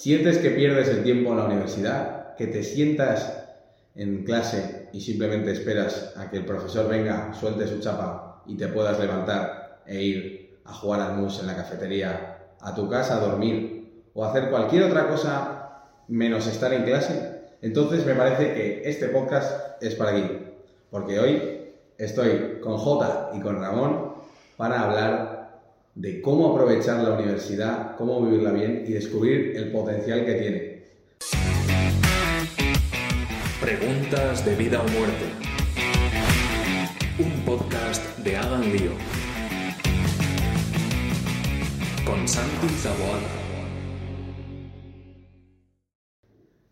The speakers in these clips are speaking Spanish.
¿Sientes que pierdes el tiempo en la universidad? ¿Que te sientas en clase y simplemente esperas a que el profesor venga, suelte su chapa y te puedas levantar e ir a jugar al mus en la cafetería, a tu casa a dormir o hacer cualquier otra cosa menos estar en clase? Entonces me parece que este podcast es para aquí, porque hoy estoy con Jota y con Ramón para hablar de cómo aprovechar la universidad, cómo vivirla bien y descubrir el potencial que tiene. Preguntas de vida o muerte. Un podcast de Hagan Lío. Con Santi Zaboada.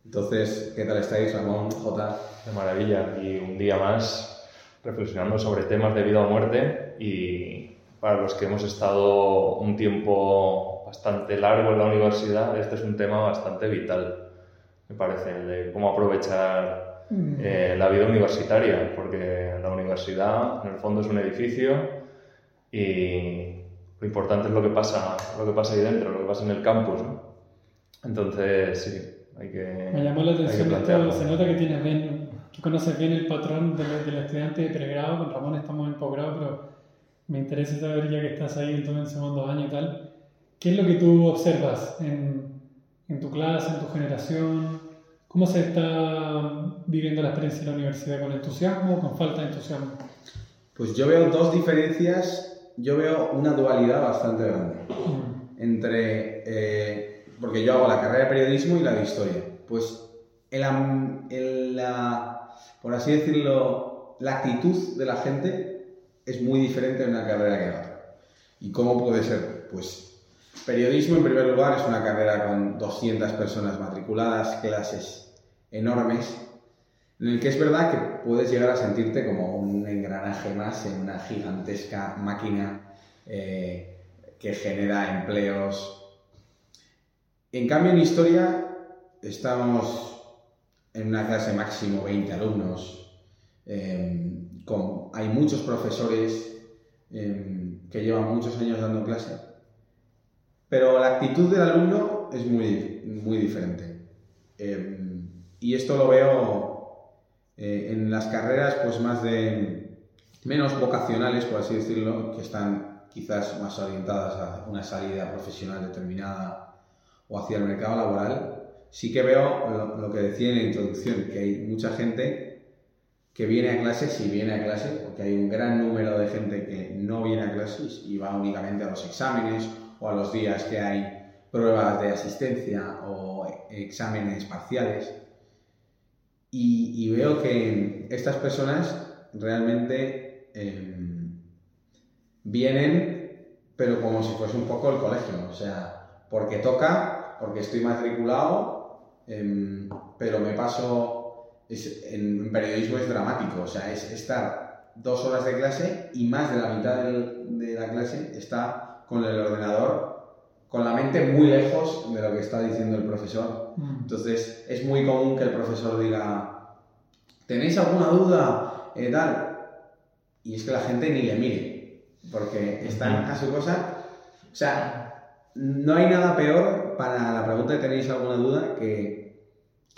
Entonces, ¿qué tal estáis, Ramón, Jota? De maravilla. Y un día más reflexionando sobre temas de vida o muerte y para los que hemos estado un tiempo bastante largo en la universidad, este es un tema bastante vital, me parece, de cómo aprovechar mm. eh, la vida universitaria, porque la universidad en el fondo es un edificio y lo importante es lo que pasa, lo que pasa ahí dentro, lo que pasa en el campus. Entonces, sí, hay que. Me llamó la atención esto, se nota que tienes bien Tú conoces bien el patrón del, del estudiante de pregrado, con Ramón estamos en posgrado, pero me interesa saber, ya que estás ahí en tu segundo año y tal, ¿qué es lo que tú observas en, en tu clase, en tu generación? ¿Cómo se está viviendo la experiencia de la universidad? ¿Con entusiasmo o con falta de entusiasmo? Pues yo veo dos diferencias, yo veo una dualidad bastante grande mm. entre, eh, porque yo hago la carrera de periodismo y la de historia. Pues el, el, la por así decirlo, la actitud de la gente es muy diferente en una carrera que en otra. ¿Y cómo puede ser? Pues periodismo en primer lugar es una carrera con 200 personas matriculadas, clases enormes, en el que es verdad que puedes llegar a sentirte como un engranaje más en una gigantesca máquina eh, que genera empleos. En cambio, en historia estamos en una clase máximo 20 alumnos, hay muchos profesores em, que llevan muchos años dando clase, pero la actitud del alumno es muy, muy diferente. Em, y esto lo veo eh, en las carreras pues más de menos vocacionales, por así decirlo, que están quizás más orientadas a una salida profesional determinada o hacia el mercado laboral, sí que veo lo, que decía en la introducción, que hay mucha gente que viene a clases y viene a clases, porque hay un gran número de gente que no viene a clases y va únicamente a los exámenes o a los días que hay pruebas de asistencia o exámenes parciales. Y, veo que estas personas realmente em, vienen, pero como si fuese un poco el colegio, o sea, porque toca, porque estoy matriculado Em, pero me paso, en, periodismo es dramático, o sea, es estar dos horas de clase y más de la mitad de la clase está con el ordenador, con la mente muy lejos de lo que está diciendo el profesor. Mm. Entonces, es muy común que el profesor diga, ¿tenéis alguna duda? Eh, tal. Y es que la gente ni le mire, porque están a su cosa. O sea, no hay nada peor para la pregunta de tenéis alguna duda que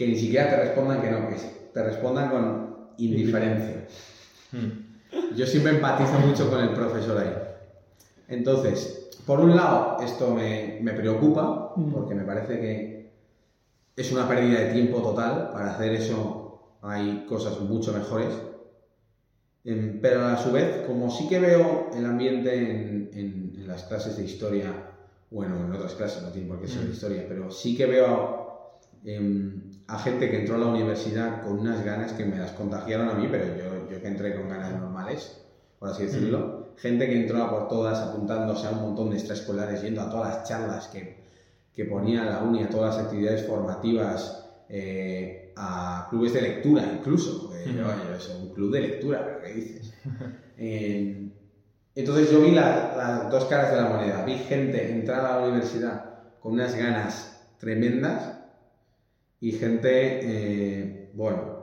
que ni siquiera te respondan que no, que te respondan con indiferencia. Hmm. Yo siempre empatizo mucho con el profesor ahí. Entonces, por un lado, esto me, me preocupa, hmm. porque me parece que es una pérdida de tiempo total. Para hacer eso hay cosas mucho mejores. Em, pero a su vez, como sí que veo el ambiente en, en, las clases de historia, bueno, en otras clases no tiene por qué ser de hmm. historia, pero sí que veo Em, a gente que entró a la universidad con unas ganas que me las contagiaron a mí, pero yo, yo que entré con ganas normales, por así decirlo. Gente que entró a por todas apuntándose a un montón de extraescolares, yendo a todas las charlas que, que ponía la uni, a todas las actividades formativas, eh, a clubes de lectura incluso. yo, soy un club de lectura, pero ¿qué dices? Em, entonces yo vi las dos caras de la moneda. Vi gente entrar a la universidad con unas ganas tremendas y gente, eh, bueno,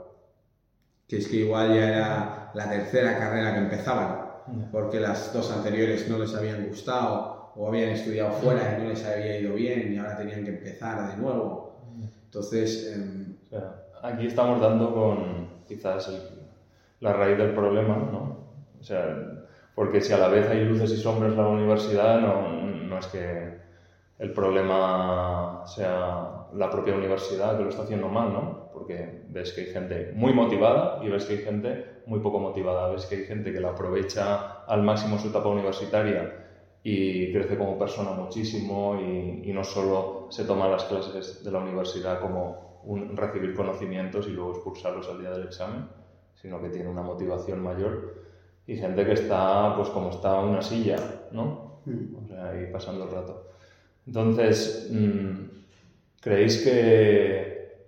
que es que igual ya era la tercera carrera que empezaban, porque las dos anteriores no les habían gustado o habían estudiado fuera y no les había ido bien y ahora tenían que empezar de nuevo. Entonces, em, O sea, aquí estamos dando con quizás el- la raíz del problema, ¿no? O sea, porque si a la vez hay luces y sombras en la universidad, no, no es que el problema sea la propia universidad que lo está haciendo mal, ¿no? Porque ves que hay gente muy motivada y ves que hay gente muy poco motivada, ves que hay gente que la aprovecha al máximo su etapa universitaria y crece como persona muchísimo y, y no solo se toma las clases de la universidad como un recibir conocimientos y luego expulsarlos al día del examen, sino que tiene una motivación mayor y gente que está pues como está una silla, ¿no? O sea, ahí pasando el rato. Entonces, mm, ¿creéis que,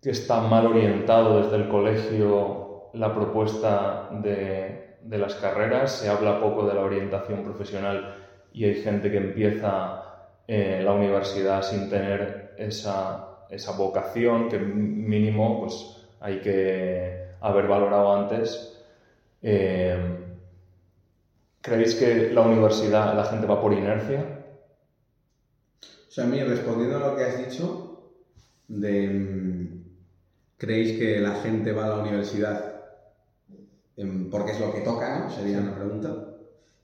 que está mal orientado desde el colegio la propuesta de, de las carreras? Se habla poco de la orientación profesional y hay gente que empieza eh, la universidad sin tener esa, esa vocación que mínimo pues, hay que haber valorado antes. Eh, ¿Creéis que la universidad la gente va por inercia? O sea, a mí respondiendo a lo que has dicho, de, mm, ¿creéis que la gente va a la universidad em, porque es lo que toca, ¿no? Sería una pregunta.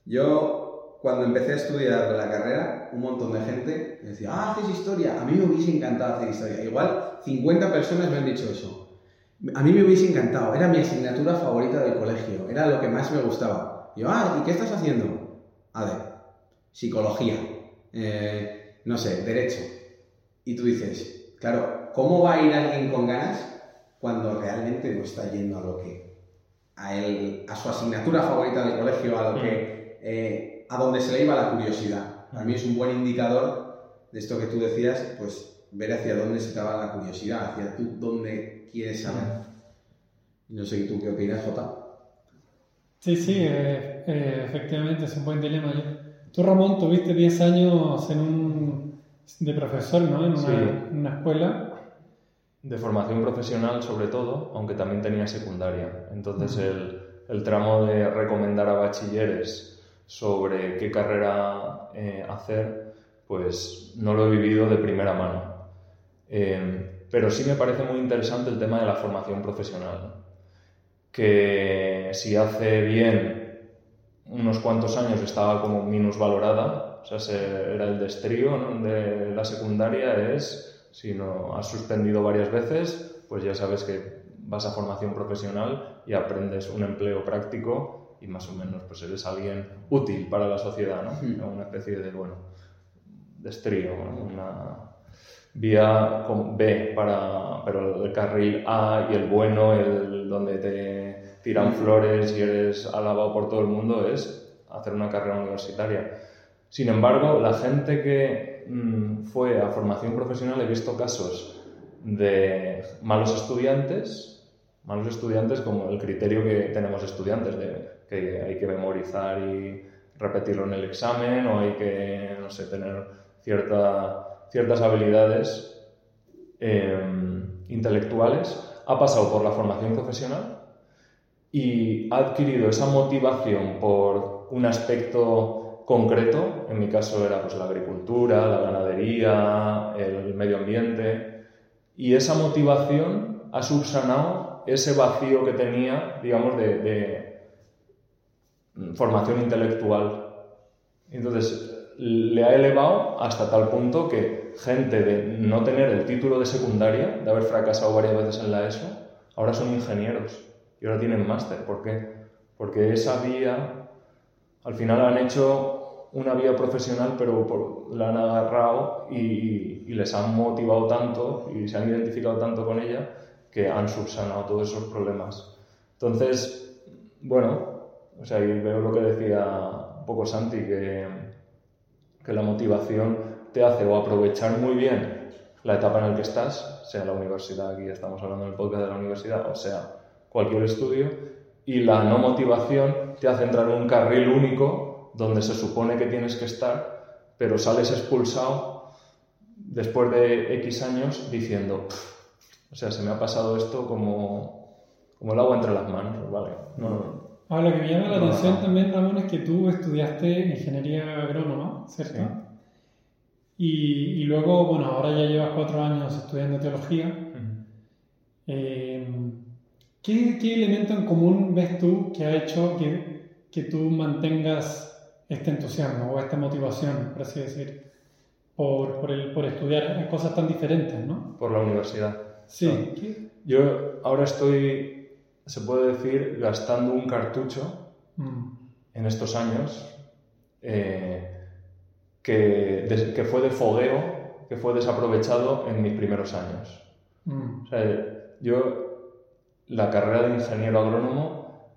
Yo, cuando empecé a estudiar la carrera, un montón de gente decía, ah, haces historia. A mí me hubiese encantado hacer historia. Igual 50 personas me han dicho eso. A mí me hubiese encantado. Era mi asignatura favorita del colegio. Era lo que más me gustaba. Y yo, ah, ¿y qué estás haciendo? A ver, psicología. Eh, no sé, derecho. Y tú dices, claro, ¿cómo va a ir alguien con ganas cuando realmente no está yendo a lo que a él, a su asignatura favorita del colegio, a lo que eh, a donde se le iba la curiosidad? Para mí es un buen indicador de esto que tú decías, pues ver hacia dónde se te va la curiosidad, hacia tú dónde quieres saber. No sé tú qué opinas, Jota. Sí, sí, eh, eh, efectivamente es un buen dilema. Yo- Tú, Ramón, tuviste 10 años en un, de profesor, ¿no? En una, Sí. una escuela. De formación profesional sobre todo, aunque también tenía secundaria. Entonces el, el tramo de recomendar a bachilleres sobre qué carrera eh, hacer, pues no lo he vivido de primera mano. Eh, pero sí me parece muy interesante el tema de la formación profesional. Que si hace bien unos cuantos años estaba como minusvalorada, o sea, se- era el destrío ¿no? de la secundaria, es si no has suspendido varias veces, pues ya sabes que vas a formación profesional y aprendes un empleo práctico y más o menos pues eres alguien útil para la sociedad, ¿no? Una especie de, bueno, destrío, ¿no? una vía con B para, pero el carril A y el bueno, el donde te tiran flores y eres alabado por todo el mundo es hacer una carrera universitaria. Sin embargo, la gente que mm, fue a formación profesional he visto casos de malos estudiantes, malos estudiantes como el criterio que tenemos estudiantes de que hay que memorizar y repetirlo en el examen o hay que, no sé, tener cierta, ciertas habilidades eh, intelectuales, ha pasado por la formación profesional y ha adquirido esa motivación por un aspecto concreto, en mi caso era pues la agricultura, la ganadería, el medio ambiente, y esa motivación ha subsanado ese vacío que tenía, digamos, de, de formación intelectual. Entonces, le ha elevado hasta tal punto que gente de no tener el título de secundaria, de haber fracasado varias veces en la ESO, ahora son ingenieros y ahora tienen máster. ¿Por qué? Porque esa vía, al final han hecho una vía profesional, pero por- la han agarrado y, les han motivado tanto y se han identificado tanto con ella que han subsanado todos esos problemas. Entonces, bueno, o sea, y veo lo que decía un poco Santi, que, que la motivación te hace o aprovechar muy bien la etapa en la que estás, sea la universidad, aquí estamos hablando en el podcast de la universidad, o sea, cualquier estudio, y la no motivación te hace entrar en un carril único donde se supone que tienes que estar, pero sales expulsado después de X años diciendo, "Pff, o sea, se me ha pasado esto como, como el agua entre las manos, ¿vale? No, Ahora, lo que me llama la No, atención no. también, Ramón, es que tú estudiaste ingeniería agrónoma, ¿cierto? Sí. Y, y luego, bueno, ahora ya llevas cuatro años estudiando teología. Ujú. Eh, ¿qué, qué elemento en común ves tú que ha hecho que, que tú mantengas este entusiasmo o esta motivación, por así decir, por, por, el, por estudiar cosas tan diferentes, ¿no? Por la universidad. Sí. ¿Qué? Yo ahora estoy, se puede decir, gastando un cartucho Mm, en estos años eh, que, des- que fue de fogueo, que fue desaprovechado en mis primeros años. mm, O sea, yo la carrera de ingeniero agrónomo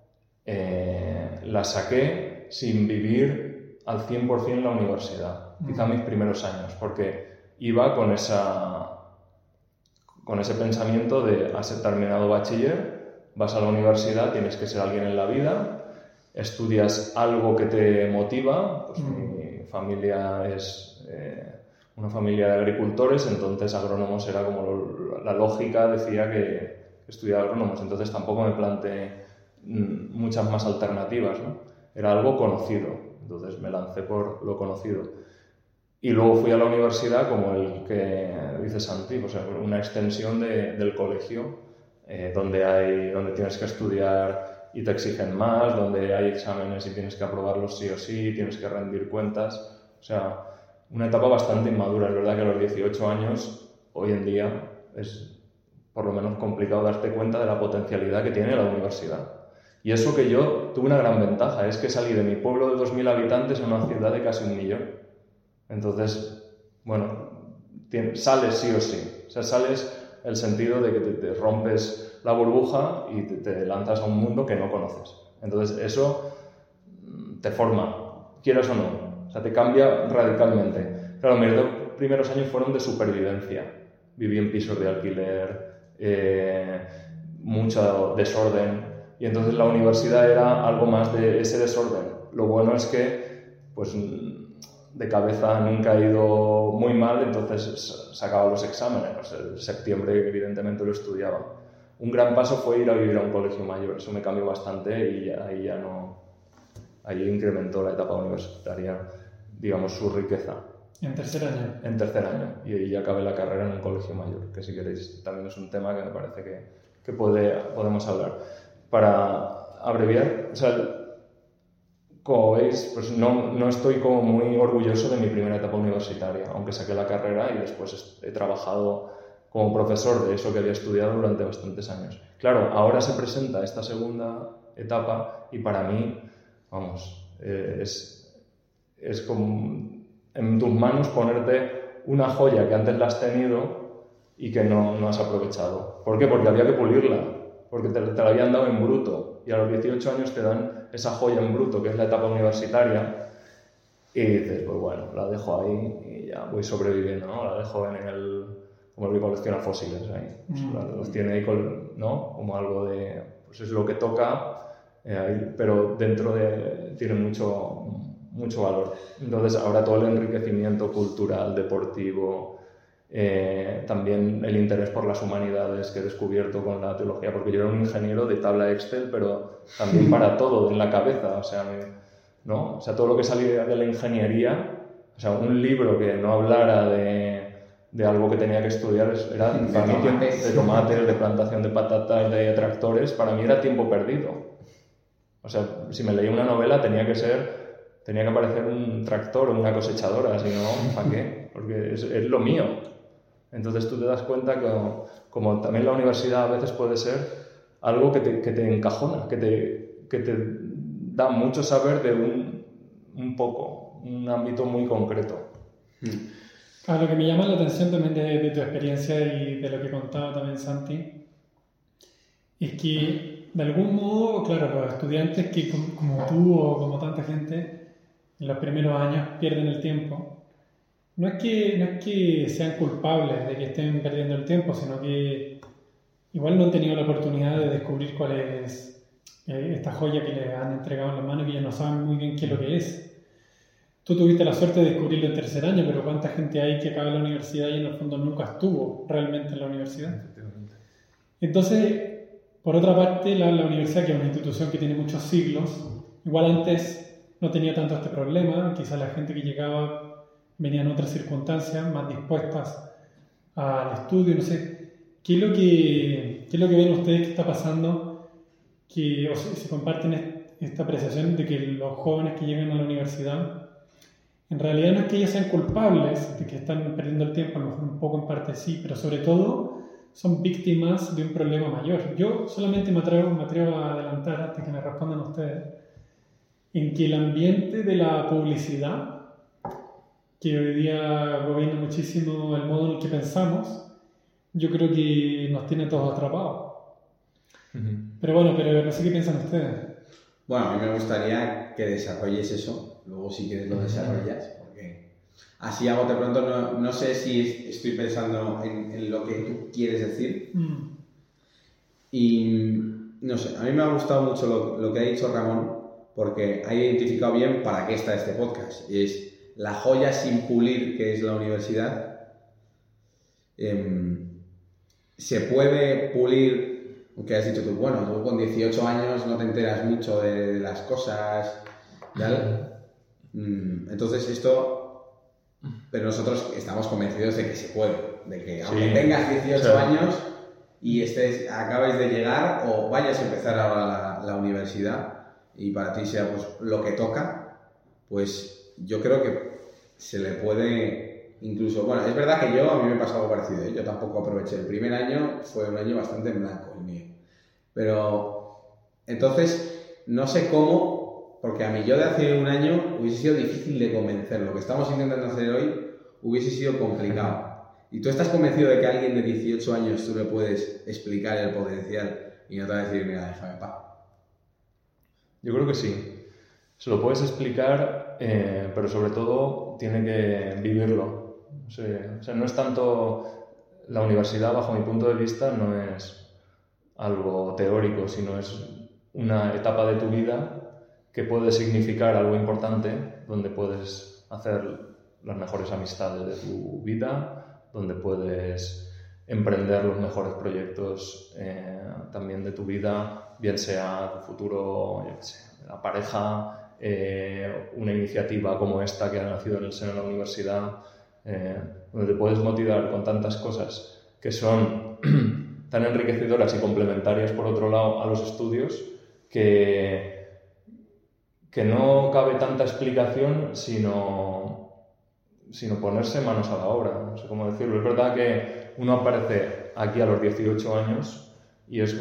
eh, la saqué sin vivir al 100% en la universidad, quizá mis primeros años, porque iba con, esa, con ese pensamiento de has terminado bachiller, vas a la universidad, tienes que ser alguien en la vida, estudias algo que te motiva, pues Mm. mi familia es eh, una familia de agricultores, entonces agrónomos era como lo- la lógica decía que estudiar agrónomos, entonces tampoco me planteé mm, muchas más alternativas, ¿no? Era algo conocido, entonces me lancé por lo conocido. Y luego fui a la universidad como el que dice Santi, o sea, una extensión de- del colegio, eh, donde, hay, donde tienes que estudiar y te exigen más, donde hay exámenes y tienes que aprobarlos sí o sí, tienes que rendir cuentas. O sea, una etapa bastante inmadura. Es verdad que a los 18 años, hoy en día, es por lo menos complicado darte cuenta de la potencialidad que tiene la universidad. Y eso que yo tuve una gran ventaja, es que salí de mi pueblo de 2.000 habitantes a una ciudad de casi un millón. Entonces, bueno, sales sí o sí. O sea, sales el sentido de que te, rompes la burbuja y te, te lanzas a un mundo que no conoces. Entonces, eso mm, te forma, quieras o no. O sea, te cambia radicalmente. Claro, mis dos primeros años fueron de supervivencia. Viví en pisos de alquiler, eh, mucho desorden. Y entonces la universidad era algo más de ese desorden. Lo bueno es que, pues, de cabeza nunca he ido muy mal, entonces sacaba los exámenes. Pues, en septiembre, evidentemente, lo estudiaba. Un gran paso fue ir a vivir a un colegio mayor. Eso me cambió bastante y ya- ahí ya no. Ahí incrementó la etapa universitaria, digamos, su riqueza en tercer año. en tercer año y ahí ya acabé la carrera en un colegio mayor, que si queréis también es un tema que me parece que, que puede, podemos hablar. Para abreviar, o sea, como veis, pues no, no estoy como muy orgulloso de mi primera etapa universitaria, aunque saqué la carrera y después he trabajado como profesor de eso que había estudiado durante bastantes años. Claro, ahora se presenta esta segunda etapa y para mí, vamos, eh, es, es como en tus manos ponerte una joya que antes la has tenido y que no, no has aprovechado. ¿Por qué? Porque había que pulirla, porque te, te la habían dado en bruto y a los 18 años te dan esa joya en bruto, que es la etapa universitaria, y dices, pues bueno, la dejo ahí y ya voy sobreviviendo, ¿no? La dejo en el... como el que colecciona fósiles ahí. Pues Mm. la- los tiene ahí, col- ¿no? Como algo de... pues es lo que toca, eh, pero dentro de... tiene mucho, mucho valor. Entonces ahora todo el enriquecimiento cultural, deportivo, eh, también el interés por las humanidades que he descubierto con la teología, porque yo era un ingeniero de tabla Excel, pero también para todo, en la cabeza, o sea, ¿no? O sea, todo lo que salía de la ingeniería, o sea, un libro que no hablara de, de algo que tenía que estudiar, es- era De para mí de tomates, de plantación de patatas, de tractores, para mí era tiempo perdido. O sea, si me leía una novela tenía que ser, tenía que aparecer un tractor o una cosechadora, si no, ¿para qué? Porque es, es lo mío. Entonces tú te das cuenta que como, como también la universidad a veces puede ser algo que te, que te encajona, que te, que te da mucho saber de un, un poco, un ámbito muy concreto. A lo que me llama la atención también de, de tu experiencia y de lo que contaba también Santi, es que de algún modo, claro, los estudiantes que com- como tú o como tanta gente en los primeros años pierden el tiempo, no es que, no es que sean culpables de que estén perdiendo el tiempo, sino que igual no han tenido la oportunidad de descubrir cuál es eh, esta joya que les han entregado en las manos y que ellos no saben muy bien qué es lo que es. Tú tuviste la suerte de descubrirlo en tercer año, pero ¿cuánta gente hay que acaba la universidad y en el fondo nunca estuvo realmente en la universidad? Entonces, por otra parte, la, la universidad, que es una institución que tiene muchos siglos, igual antes no tenía tanto este problema, quizás la gente que llegaba venía en otras circunstancias más dispuestas al estudio, no sé. ¿Qué es lo que, qué es lo que ven ustedes que está pasando? Que o si, si comparten est- esta apreciación de que los jóvenes que llegan a la universidad, en realidad no es que ellos sean culpables de que están perdiendo el tiempo, a lo mejor un poco en parte sí, pero sobre todo son víctimas de un problema mayor. Yo solamente me atrevo, me atrevo a adelantar antes que me respondan ustedes, en que el ambiente de la publicidad, que hoy día gobierna muchísimo el modo en el que pensamos, yo creo que nos tiene todos atrapados. Pero bueno, pero no sé qué piensan ustedes. Bueno, a mí me gustaría que desarrolles eso, luego si quieres lo desarrollas, porque así a bote pronto no, no sé si es- estoy pensando en, en lo que tú quieres decir Mm, y no sé, a mí me ha gustado mucho lo, lo que ha dicho Ramón porque ha identificado bien para qué está este podcast. y Es la joya sin pulir que es la universidad. Em, se puede pulir, aunque has dicho tú, bueno, tú con 18 años no te enteras mucho de, de las cosas, tal. Mm, Entonces esto, pero nosotros estamos convencidos de que se puede, de que aunque Sí. tengas 18 Sí. años y estés, acabes de llegar o vayas a empezar ahora la, la universidad y para ti sea pues lo que toca, pues yo creo que se le puede incluso, bueno, es verdad que yo a mí me pasa algo parecido, ¿eh? yo tampoco aproveché el primer año, fue un año bastante blanco el mío, pero entonces no sé cómo, porque a mí yo de hace un año hubiese sido difícil de convencer, lo que estamos intentando hacer hoy hubiese sido complicado. Y tú estás convencido de que a alguien de 18 años tú le puedes explicar el potencial y no te va a decir, mira, déjame paz. Yo creo que sí. Se lo puedes explicar, eh, pero sobre todo tiene que vivirlo. Sea, o sea, no es tanto la universidad, bajo mi punto de vista, no es algo teórico, sino es una etapa de tu vida que puede significar algo importante, donde puedes hacer las mejores amistades de tu vida, donde puedes emprender los mejores proyectos eh, también de tu vida, bien sea tu futuro, sé, la pareja, eh, una iniciativa como esta que ha nacido en el seno de la universidad, eh, donde te puedes motivar con tantas cosas que son tan enriquecedoras y complementarias por otro lado a los estudios que, que no cabe tanta explicación sino, sino ponerse manos a la obra. No sé cómo decirlo. Es verdad que uno aparece aquí a los 18 años y es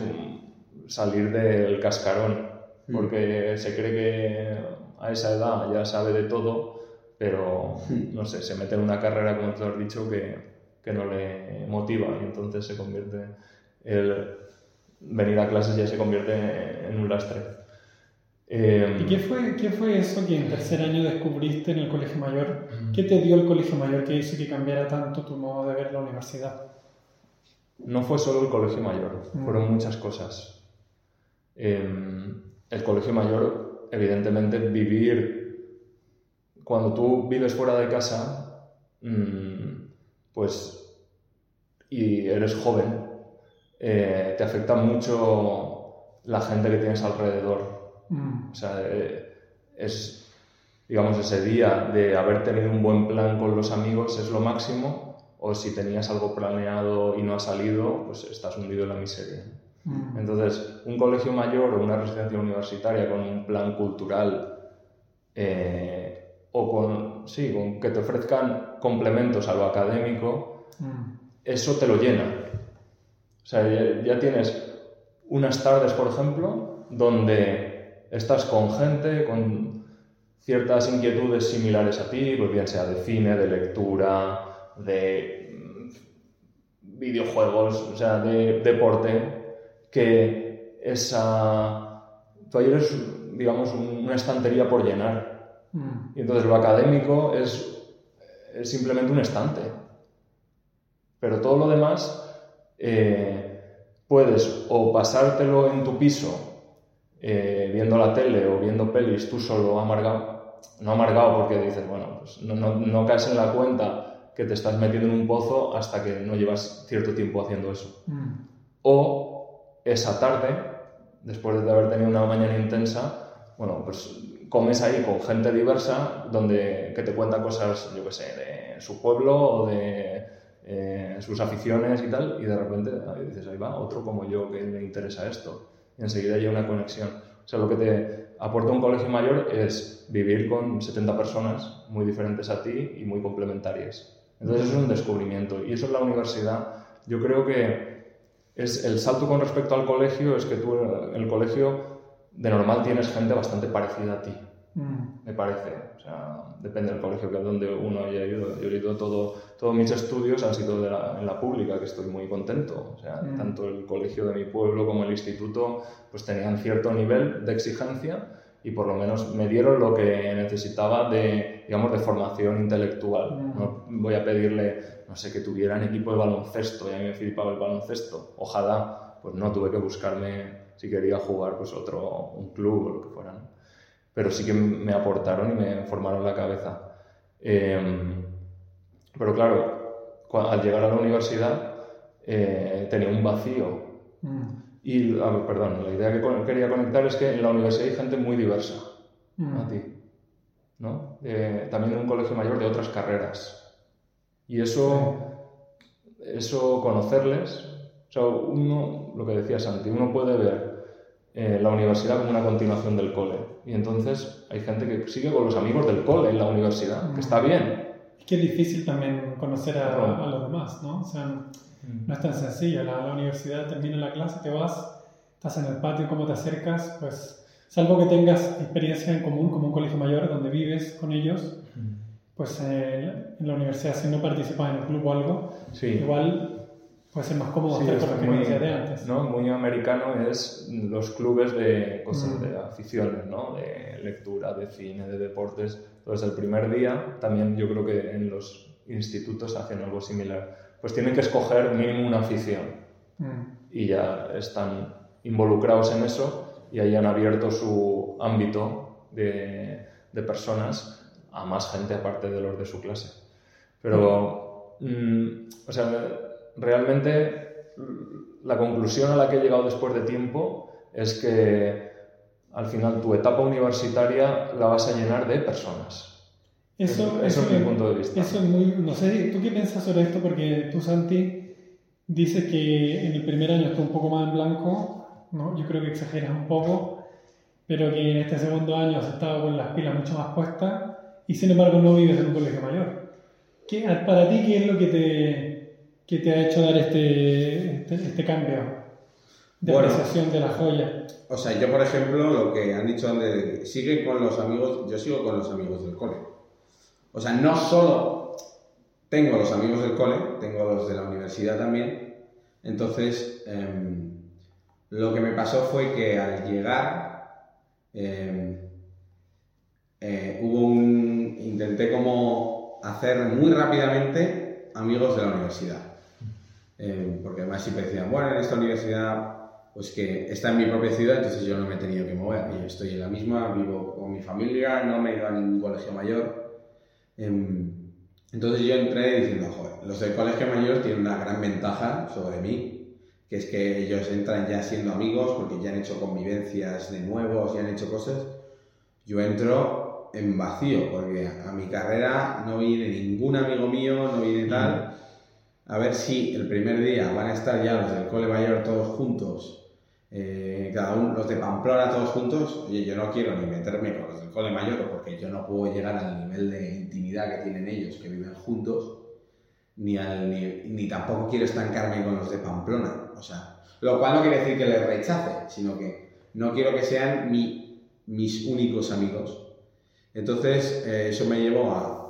salir del cascarón. Porque se cree que a esa edad ya sabe de todo, pero Mm. no sé, se mete en una carrera, como tú has dicho, que, que no le motiva y entonces se convierte, el venir a clases ya se convierte en un lastre. Eh, ¿Y qué fue, qué fue eso que en tercer año descubriste en el colegio mayor? ¿Qué te dio el colegio mayor que hizo que cambiara tanto tu modo de ver la universidad? No fue solo el colegio mayor, Mm. fueron muchas cosas. Eh, el colegio mayor, evidentemente, vivir, cuando tú vives fuera de casa, mm, pues, y eres joven, eh, te afecta mucho la gente que tienes alrededor. Mm, O sea, eh, es, digamos, ese día de haber tenido un buen plan con los amigos es lo máximo, o si tenías algo planeado y no ha salido, pues estás hundido en la miseria. Mm, Entonces, un colegio mayor o una residencia universitaria con un plan cultural eh, o con, sí, con que te ofrezcan complementos a lo académico, mm, eso te lo llena. O sea, ya, ya tienes unas tardes, por ejemplo, donde estás con gente con ciertas inquietudes similares a ti, pues bien sea de cine, de lectura, de mm, videojuegos, o sea, de deporte, que esa... Tú ahí eres, digamos, un- una estantería por llenar. mm. Y entonces lo académico es, es simplemente un estante. Pero todo lo demás eh, puedes o pasártelo en tu piso eh, viendo la tele o viendo pelis tú solo amargado, no amargado porque dices, bueno, pues no, no, no caes en la cuenta que te estás metiendo en un pozo hasta que no llevas cierto tiempo haciendo eso. Mm, O esa tarde, después de haber tenido una mañana intensa, bueno, pues comes ahí con gente diversa donde, que te cuenta cosas, yo qué sé, de su pueblo o de eh, sus aficiones y tal, y de repente ahí dices, ahí va, otro como yo que le interesa esto. Y enseguida hay una conexión. O sea, lo que te aporta un colegio mayor es vivir con 70 personas muy diferentes a ti y muy complementarias. Entonces es un descubrimiento. Y eso es la universidad. Yo creo que es el salto con respecto al colegio es que tú en el colegio de normal tienes gente bastante parecida a ti. Mm. me parece. O sea, depende del colegio que donde uno haya ido. Yo he ido todo, todos mis estudios han sido de la- en la pública, que estoy muy contento. O sea, Mm. tanto el colegio de mi pueblo como el instituto, pues tenían cierto nivel de exigencia y por lo menos me dieron lo que necesitaba de, digamos, de formación intelectual. No voy a pedirle, no sé, que tuvieran equipo de baloncesto, y a mí me flipaba el baloncesto. Ojalá, pues no tuve que buscarme, si quería jugar, pues otro, un club o lo que fuera. ¿no? pero sí que me aportaron y me formaron la cabeza. Eh, pero claro, al llegar a la universidad eh, tenía un vacío. Mm. Y, a ver, perdón, la idea que quería conectar es que en la universidad hay gente muy diversa Mm. a ti, ¿no? Eh, también en un colegio mayor de otras carreras. Y eso, eso conocerles, o sea, uno, lo que decía Santi, uno puede ver eh, la universidad como una continuación del cole. Y entonces hay gente que sigue con los amigos del cole en la universidad, que está bien. Es que es difícil también conocer a, a los demás, ¿no? O sea, no es tan sencillo. La, la universidad termina la clase, te vas, estás en el patio, cómo te acercas, pues, salvo que tengas experiencia en común, como un colegio mayor donde vives con ellos, pues eh, en la universidad, si no participas en el club o algo, Sí. igual puede ser más cómodo Sí, hacer es con lo que muy, de antes. ¿no? muy americano es los clubes de cosas, Mm. de aficiones, ¿no? de lectura, de cine, de deportes. Entonces, el primer día, también yo creo que en los institutos hacen algo similar. Pues tienen que escoger mínimo una afición Mm. y ya están involucrados en eso y ahí han abierto su ámbito de, de personas a más gente aparte de los de su clase. Pero, mm, o sea, realmente la conclusión a la que he llegado después de tiempo es que al final tu etapa universitaria la vas a llenar de personas. Eso, Eso es mi punto de vista. Eso es muy, no sé, ¿tú qué piensas sobre esto? Porque tú, Santi, dices que en el primer año estuvo un poco más en blanco, ¿no? Yo creo que exageras un poco, pero que en este segundo año has estado con las pilas mucho más puestas y sin embargo no vives en un colegio mayor. ¿Qué, para ti, ¿qué es lo que te, que te ha hecho dar este, este, este cambio de Bueno. apreciación de la joya? O sea, yo por ejemplo, lo que han dicho antes, sigue con los amigos, yo sigo con los amigos del cole. O sea, no solo tengo los amigos del cole, tengo los de la universidad también. Entonces, em, lo que me pasó fue que al llegar, em, eh, hubo un. Intenté como hacer muy rápidamente amigos de la universidad. Em, porque además siempre decían, bueno, en esta universidad pues que está en mi propia ciudad, entonces yo no me he tenido que mover. Yo estoy en la misma, vivo con mi familia, no me he ido a ningún colegio mayor. Em, Entonces yo entré diciendo, joder, los del colegio mayor tienen una gran ventaja sobre mí, que es que ellos entran ya siendo amigos porque ya han hecho convivencias de nuevos, ya han hecho cosas. Yo entro en vacío porque a mi carrera no viene ningún amigo mío, no viene tal. A ver si el primer día van a estar ya los del cole mayor todos juntos eh, cada uno, los de Pamplona todos juntos, oye, yo no quiero ni meterme con los del cole mayor porque yo no puedo llegar al nivel de intimidad que tienen ellos, que viven juntos, ni, al, ni, ni tampoco quiero estancarme con los de Pamplona. O sea, lo cual no quiere decir que les rechace, sino que no quiero que sean mi, mis únicos amigos. Entonces, eh, eso me llevó a,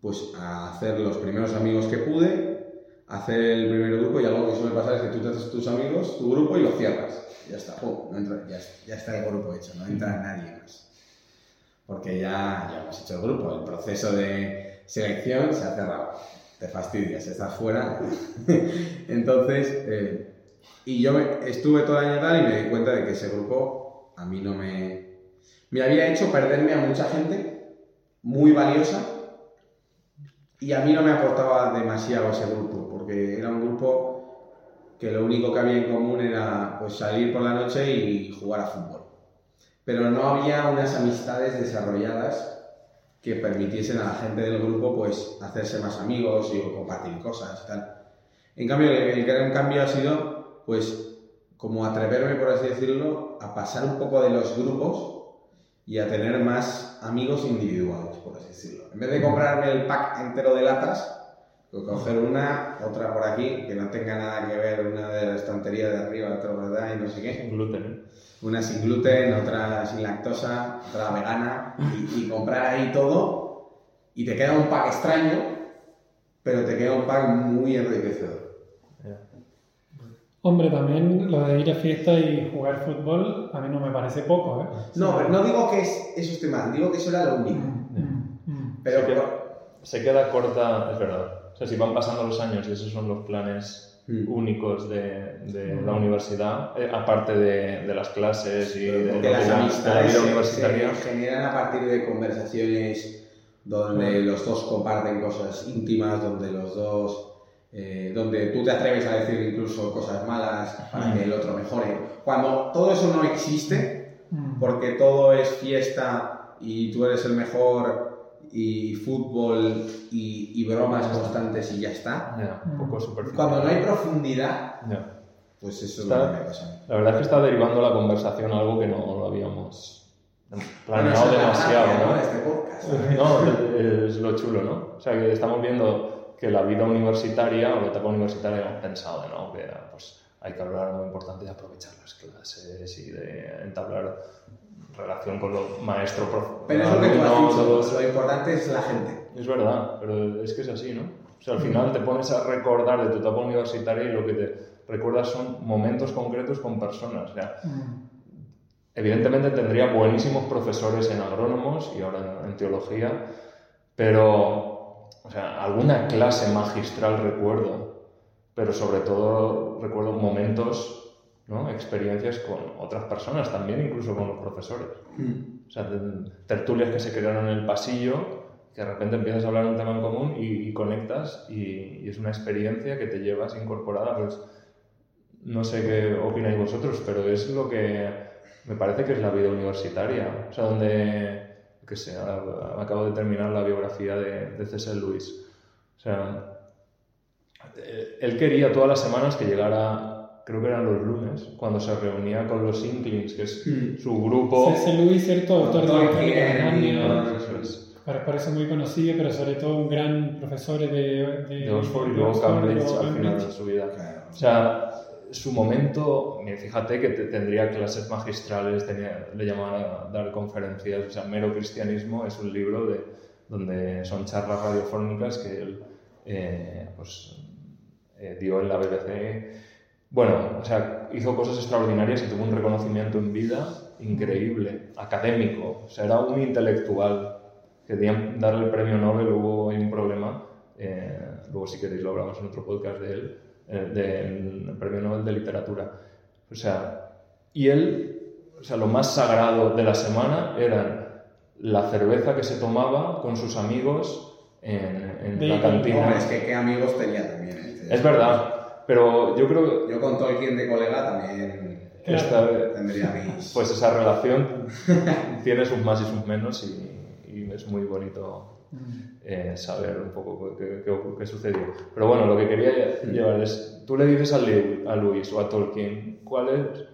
pues, a hacer los primeros amigos que pude, hacer el primer grupo y algo que suele pasar es que tú te haces tus amigos, tu grupo y lo cierras. Ya está, pum, no entra- ya, ya está el grupo hecho, no entra nadie más. Porque ya, ya hemos hecho el grupo, el proceso de selección se ha cerrado. Te fastidias, estás fuera. Entonces, eh, y yo me- estuve todo el año tal y me di cuenta de que ese grupo a mí no me... Me había hecho perderme a mucha gente muy valiosa y a mí no me aportaba demasiado ese grupo, porque era un grupo que lo único que había en común era pues salir por la noche y jugar a fútbol. Pero no había unas amistades desarrolladas que permitiesen a la gente del grupo pues hacerse más amigos y compartir cosas y tal. En cambio, el, gran cambio ha sido pues como atreverme, por así decirlo, a pasar un poco de los grupos y a tener más amigos individuales, por así decirlo. En vez de comprarme el pack entero de latas, coger una, otra por aquí, que no tenga nada que ver, una de la estantería de arriba, otra allá y no sé qué. Sin gluten, ¿eh? Una sin gluten, otra sin lactosa, otra vegana, y, y comprar ahí todo, y te queda un pack extraño, pero te queda un pack muy enriquecedor. Hombre, también lo de ir a fiesta y jugar fútbol a mí no me parece poco, ¿eh? No, pero no digo que es- eso esté mal, digo que eso era lo único. Mm, mm. Pero se, queda, se queda corta, es verdad. Sea, si van pasando los años y esos son los planes Mm. únicos de, de la universidad, eh, aparte de, de las clases y de, las de la amistades vida se- universitaria. se generan a partir de conversaciones donde los dos comparten cosas íntimas, donde los dos, eh, donde tú te atreves a decir incluso cosas malas para que el otro mejore. Cuando todo eso no existe, Mm. porque todo es fiesta y tú eres el mejor y fútbol y, y bromas constantes y ya está. Ya, un poco superficial. Cuando no hay profundidad, Ya. pues eso Está- es lo que me pasa. La verdad es que está derivando la conversación a algo que no lo habíamos planeado demasiado, gracia, ¿no? De este podcast. No, es lo chulo, ¿no? O sea, que estamos viendo que la vida universitaria o la etapa universitaria hemos pensado, ¿no? Que pues, hay que hablar muy importante de aprovechar las clases y de entablar relación con los maestros, Pero es lo que tú has dicho, lo importante es la gente. Es verdad, pero es que es así, ¿no? O sea, al final te pones a recordar de tu etapa universitaria y lo que te recuerdas son momentos concretos con personas. O sea, Mm. Evidentemente tendría buenísimos profesores en agrónomos y ahora en, en teología, pero, o sea, alguna clase magistral recuerdo, pero sobre todo recuerdo momentos, ¿no? experiencias con otras personas también, incluso con los profesores. O sea, tertulias que se crearon en el pasillo, que de repente empiezas a hablar un tema en común y, y conectas y, y es una experiencia que te llevas incorporada, pues no sé qué opináis vosotros, pero es lo que me parece que es la vida universitaria. O sea, donde, qué sé, acabo de terminar la biografía de, de C.S. Lewis. O sea, él quería todas las semanas que llegara, creo que eran los lunes, cuando se reunía con los Inklings, que es su grupo. C.S. Lewis, cierto, autor de para por eso muy conocido, pero sobre todo un gran profesor de, de, de Oxford y luego Cambridge al final de su vida. Claro. O sea, su momento, fíjate que te- tendría clases magistrales, tenía, le llamaban a dar conferencias, o sea, Mero Cristianismo es un libro de, donde son charlas radiofónicas que él eh, pues, eh, dio en la BBC. Bueno, o sea, hizo cosas extraordinarias y tuvo un reconocimiento en vida increíble, académico, o sea, era un intelectual. Querían darle el premio Nobel, hubo un problema, eh, luego si queréis lo hablamos en otro podcast de él, eh, del premio Nobel de Literatura. O sea, y él, o sea, lo más sagrado de la semana eran la cerveza que se tomaba con sus amigos en, en De- la cantina. Hombre, es que qué amigos tenía también. ¿eh? Es verdad, pero yo creo Yo con Tolkien de colega también que esta, tendría mis... pues esa relación tiene sus más y sus menos y, y es muy bonito eh, saber un poco qué, qué- qué sucedió. Pero bueno, lo que quería llevar es, tú le dices a, a Luis o a Tolkien, ¿cuál es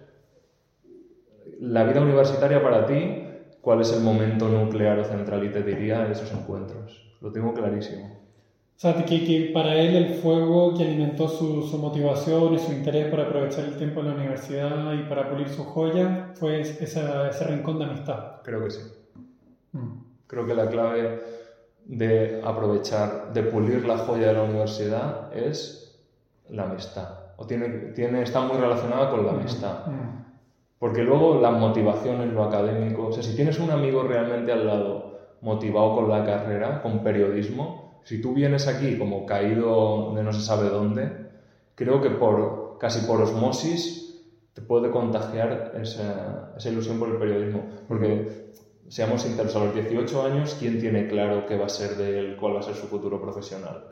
la vida universitaria para ti? ¿Cuál es el momento nuclear o central? Y te diría esos encuentros. Lo tengo clarísimo. O sea, que, que para él el fuego que alimentó su, su motivación y su interés por aprovechar el tiempo en la universidad y para pulir su joya fue esa, ese rincón de amistad. Creo que sí. Mm. Creo que la clave de aprovechar, de pulir la joya de la universidad es la amistad. O tiene, tiene, está muy relacionada con la amistad. Mm. Porque luego las motivaciones, lo académico, o sea, si tienes un amigo realmente al lado motivado con la carrera, con periodismo, si tú vienes aquí como caído de no se sabe dónde, creo que por casi por osmosis te puede contagiar esa, esa ilusión por el periodismo. Porque, seamos sinceros, a los 18 años, ¿quién tiene claro qué va a ser de él, cuál va a ser su futuro profesional?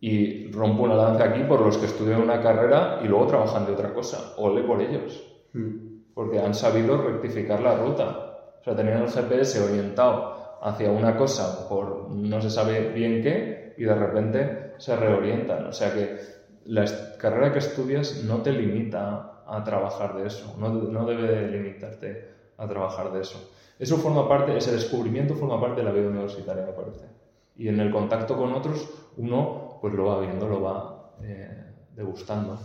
Y rompo una lanza aquí por los que estudian una carrera y luego trabajan de otra cosa. Ole por ellos. Mm. Porque han sabido rectificar la ruta. O sea, tenían el GPS orientado hacia una cosa por no se sabe bien qué y de repente se reorientan. O sea que la carrera que estudias no te limita a trabajar de eso. No, no debe limitarte a trabajar de eso. Eso forma parte, ese descubrimiento forma parte de la vida universitaria, me parece. Y en el contacto con otros, uno pues lo va viendo, lo va eh, degustando.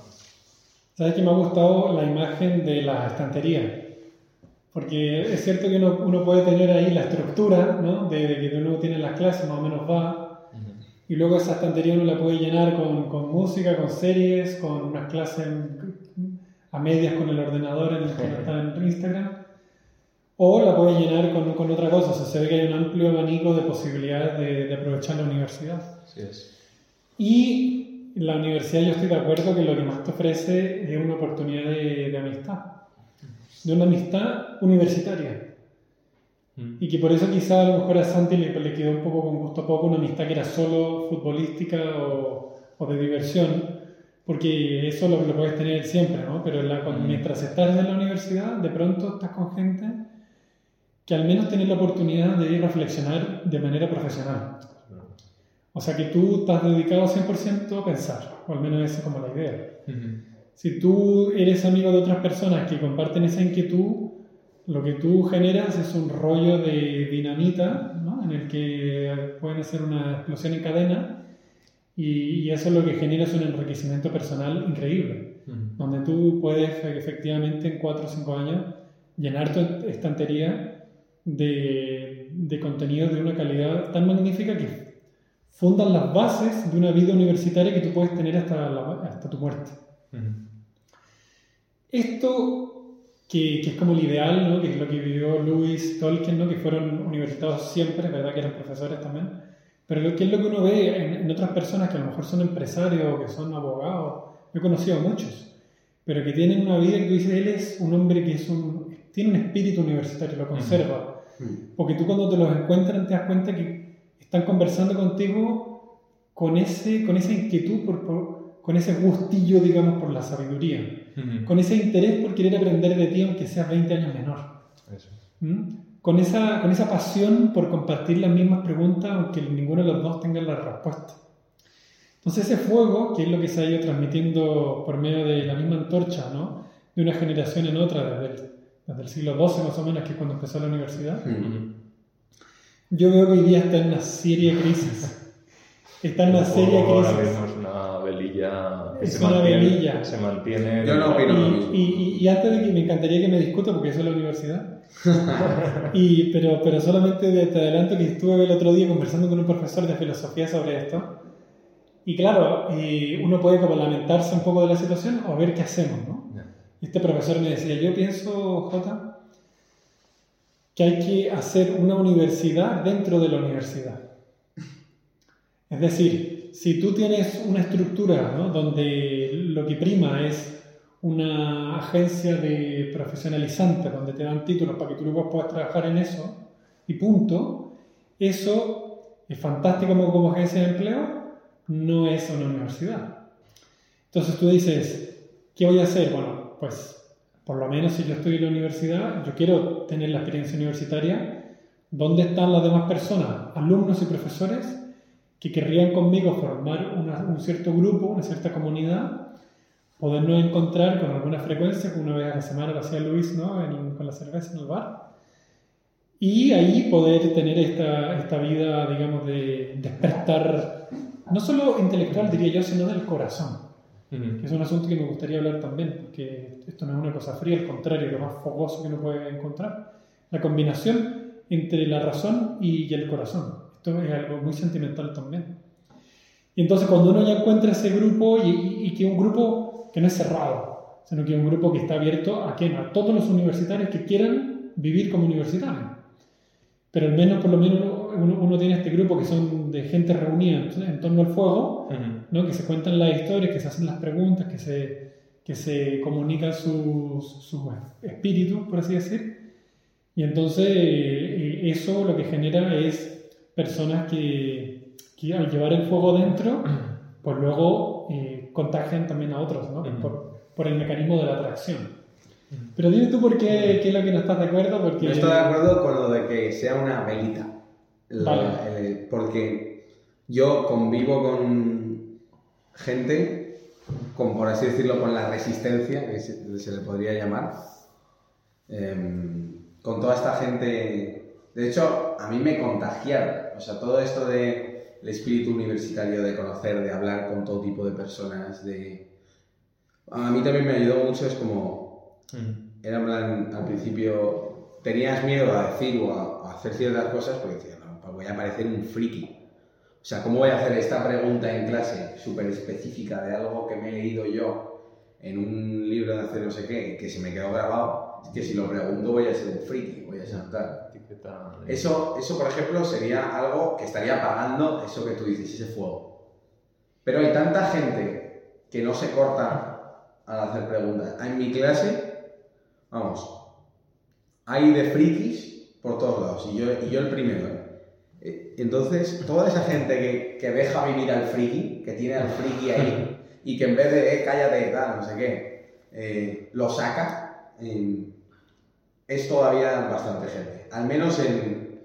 ¿Sabes que me ha gustado la imagen de la estantería? Porque es cierto que uno, uno puede tener ahí la estructura, ¿no? De, de que uno tiene las clases, más o menos va, y luego esa estantería uno la puede llenar con, con música, con series, con unas clases a medias con el ordenador en el que uno está en Instagram. O la puede llenar con, con otra cosa. O sea, se ve que hay un amplio abanico de posibilidades de, de aprovechar la universidad. Así es. Y la universidad, yo estoy de acuerdo que lo que más te ofrece es una oportunidad de, de amistad. De una amistad universitaria. Mm. Y que por eso quizá a lo mejor a Santi le, le quedó un poco con gusto a poco una amistad que era solo futbolística o, o de diversión, porque eso lo, lo puedes tener siempre, ¿no? Pero la- cuando- Mm. mientras estás en la universidad, de pronto estás con gente que al menos tienes la oportunidad de ir a reflexionar de manera profesional. O sea que tú estás dedicado 100% a pensar, o al menos esa es como la idea. Si tú eres amigo de otras personas que comparten esa inquietud, lo que tú generas es un rollo de dinamita, ¿no? en el que pueden hacer una explosión en cadena y, y eso lo que genera es un enriquecimiento personal increíble, donde tú puedes e- efectivamente en 4 o 5 años llenar tu estantería de, de contenidos de una calidad tan magnífica que fundan las bases de una vida universitaria que tú puedes tener hasta, la- hasta tu muerte. Esto, que, que es como el ideal, ¿no? que es lo que vivió Lewis, Tolkien, ¿no? que fueron universitados siempre, ¿verdad? que eran profesores también, pero lo que es lo que uno ve en, en otras personas que a lo mejor son empresarios o que son abogados, yo he conocido a muchos, pero que tienen una vida que tú dices, él es un hombre que es un, tiene un espíritu universitario, lo conserva, Mm. porque tú cuando te los encuentras te das cuenta que están conversando contigo con, ese, con esa inquietud, por, por- con ese gustillo, digamos, por la sabiduría con ese interés por querer aprender de ti aunque seas 20 años menor. Eso. ¿Mm? Con, esa, con esa pasión por compartir las mismas preguntas aunque ninguno de los dos tenga la respuesta. Entonces ese fuego, que es lo que se ha ido transmitiendo por medio de la misma antorcha, ¿no? de una generación en otra, desde el, desde el siglo XII más o menos, que es cuando empezó la universidad, Mm. yo veo que hoy día está en una seria crisis. Está en una El seria fuego ahora es una velilla que Es se, una mantiene, velilla. se mantiene. Yo no opino. Y, y- y antes de que me encantaría que me discuta, porque eso es la universidad, y, pero, pero solamente de- te adelanto que estuve el otro día conversando con un profesor de filosofía sobre esto, y claro, eh, uno puede como lamentarse un poco de la situación o ver qué hacemos, ¿no? Y este profesor me decía, yo pienso, Jota, que hay que hacer una universidad dentro de la universidad. Es decir, si tú tienes una estructura ¿no? donde lo que prima es una agencia de profesionalizante, donde te dan títulos para que tú luego puedas trabajar en eso, y punto, eso es fantástico como, como agencia de empleo, no es una universidad. Entonces tú dices, ¿qué voy a hacer? Bueno, pues por lo menos si yo estoy en la universidad, yo quiero tener la experiencia universitaria. ¿Dónde están las demás personas, alumnos y profesores, que querrían conmigo formar una- un cierto grupo, una cierta comunidad? Podernos encontrar con alguna frecuencia, una vez a la semana lo hacía Luis, ¿no? En- con la cerveza en el bar. Y ahí poder tener esta, esta vida, digamos, de despertar, no solo intelectual, diría yo, sino del corazón que es un asunto que me gustaría hablar también, porque esto no es una cosa fría, al contrario, lo más fogoso que uno puede encontrar. La combinación entre la razón y el corazón. Esto es algo muy sentimental también. Y entonces cuando uno ya encuentra ese grupo, y, y- y que un grupo que no es cerrado, sino que es un grupo que está abierto a, quién? a todos los universitarios que quieran vivir como universitarios. Pero al menos, por lo menos, uno, uno tiene este grupo que son de gente reunida en, en torno al fuego, Ujú. ¿no? que se cuentan las historias, que se hacen las preguntas, que se, que se comunican sus sus espíritus, por así decir. Y entonces eh, eso lo que genera es personas que, que al llevar el fuego dentro pues luego eh, contagian también a otros, ¿no? Por, por el mecanismo de la atracción. Pero dime tú por qué, qué es lo que no estás de acuerdo, porque... No estoy de acuerdo con lo de que sea una velita. La- Vale. el- porque yo convivo con gente, con, por así decirlo, con la resistencia, que se, se le podría llamar, em, con toda esta gente. De hecho, a mí me contagiaron. O sea, todo esto de el espíritu universitario, de conocer, de hablar con todo tipo de personas, de... A mí también me ayudó mucho, es como Mm. era plan, al principio tenías miedo a decir o a, a hacer ciertas cosas porque decías, no, pues voy a parecer un friki. O sea, ¿cómo voy a hacer esta pregunta en clase súper específica de algo que me he leído yo en un libro de hacer no sé qué, que se me quedó grabado? Es que si lo pregunto voy a ser un friki, voy a ser tal. Eso, eso, por ejemplo, sería algo que estaría apagando eso que tú dices, ese fuego. Pero hay tanta gente que no se corta al hacer preguntas. En mi clase, vamos, hay de frikis por todos lados, y yo, y yo el primero. ¿eh? Eh, Entonces, toda esa gente que, que deja vivir al friki, que tiene al friki ahí, y que en vez de, eh, cállate, tal, no sé qué, eh, lo saca, eh, es todavía bastante gente. Al menos en,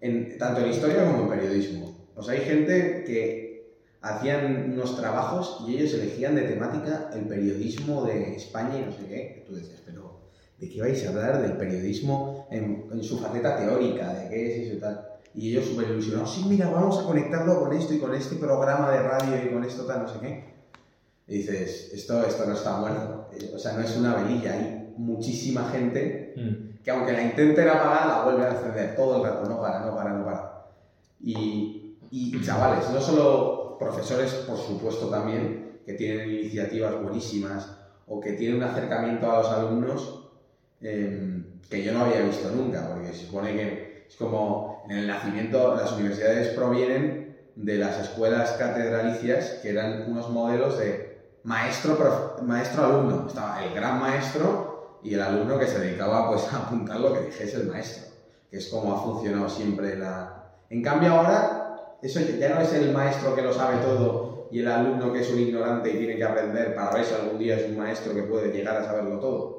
en- tanto en historia como en periodismo. O sea, hay gente que hacían unos trabajos y ellos elegían de temática el periodismo de España y no sé qué. Tú decías, pero ¿de qué vais a hablar? Del periodismo en, en su faceta teórica, de qué es eso y tal. Y ellos súper ilusionados, sí, mira, vamos a conectarlo con esto y con este programa de radio y con esto tal, no sé qué. Y dices, esto, esto no está muerto. Eh, O sea, no es una velilla, hay muchísima gente Mm. que aunque la intenten apagar, la vuelven a encender todo el rato, no para, no para, no para. Y, chavales, no solo profesores, por supuesto también, que tienen iniciativas buenísimas o que tienen un acercamiento a los alumnos eh, que yo no había visto nunca, porque se supone que es como en el nacimiento, las universidades provienen de las escuelas catedralicias, que eran unos modelos de maestro-alumno. Maestro alumno. Estaba el gran maestro y el alumno que se dedicaba pues, a apuntar lo que dijese el maestro, que es como ha funcionado siempre la... En cambio ahora, eso ya no es el maestro que lo sabe todo y el alumno que es un ignorante y tiene que aprender para ver si algún día es un maestro que puede llegar a saberlo todo.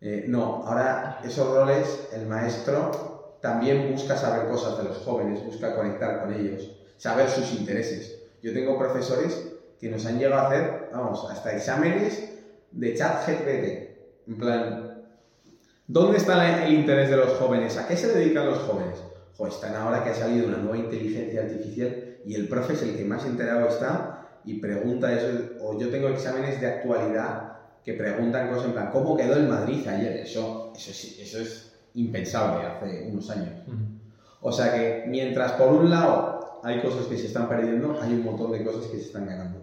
Eh, no, ahora esos roles, el maestro también busca saber cosas de los jóvenes, busca conectar con ellos, saber sus intereses. Yo tengo profesores que nos han llegado a hacer, vamos, hasta exámenes de chat GPT. En plan, ¿dónde está el interés de los jóvenes? ¿A qué se dedican los jóvenes? Jo, están ahora que ha salido una nueva inteligencia artificial y el profe es el que más enterado está y pregunta eso. O yo tengo exámenes de actualidad que preguntan cosas en plan, ¿cómo quedó el Madrid ayer? Eso, eso, es, eso es impensable hace unos años. O sea que mientras por un lado hay cosas que se están perdiendo, hay un montón de cosas que se están ganando.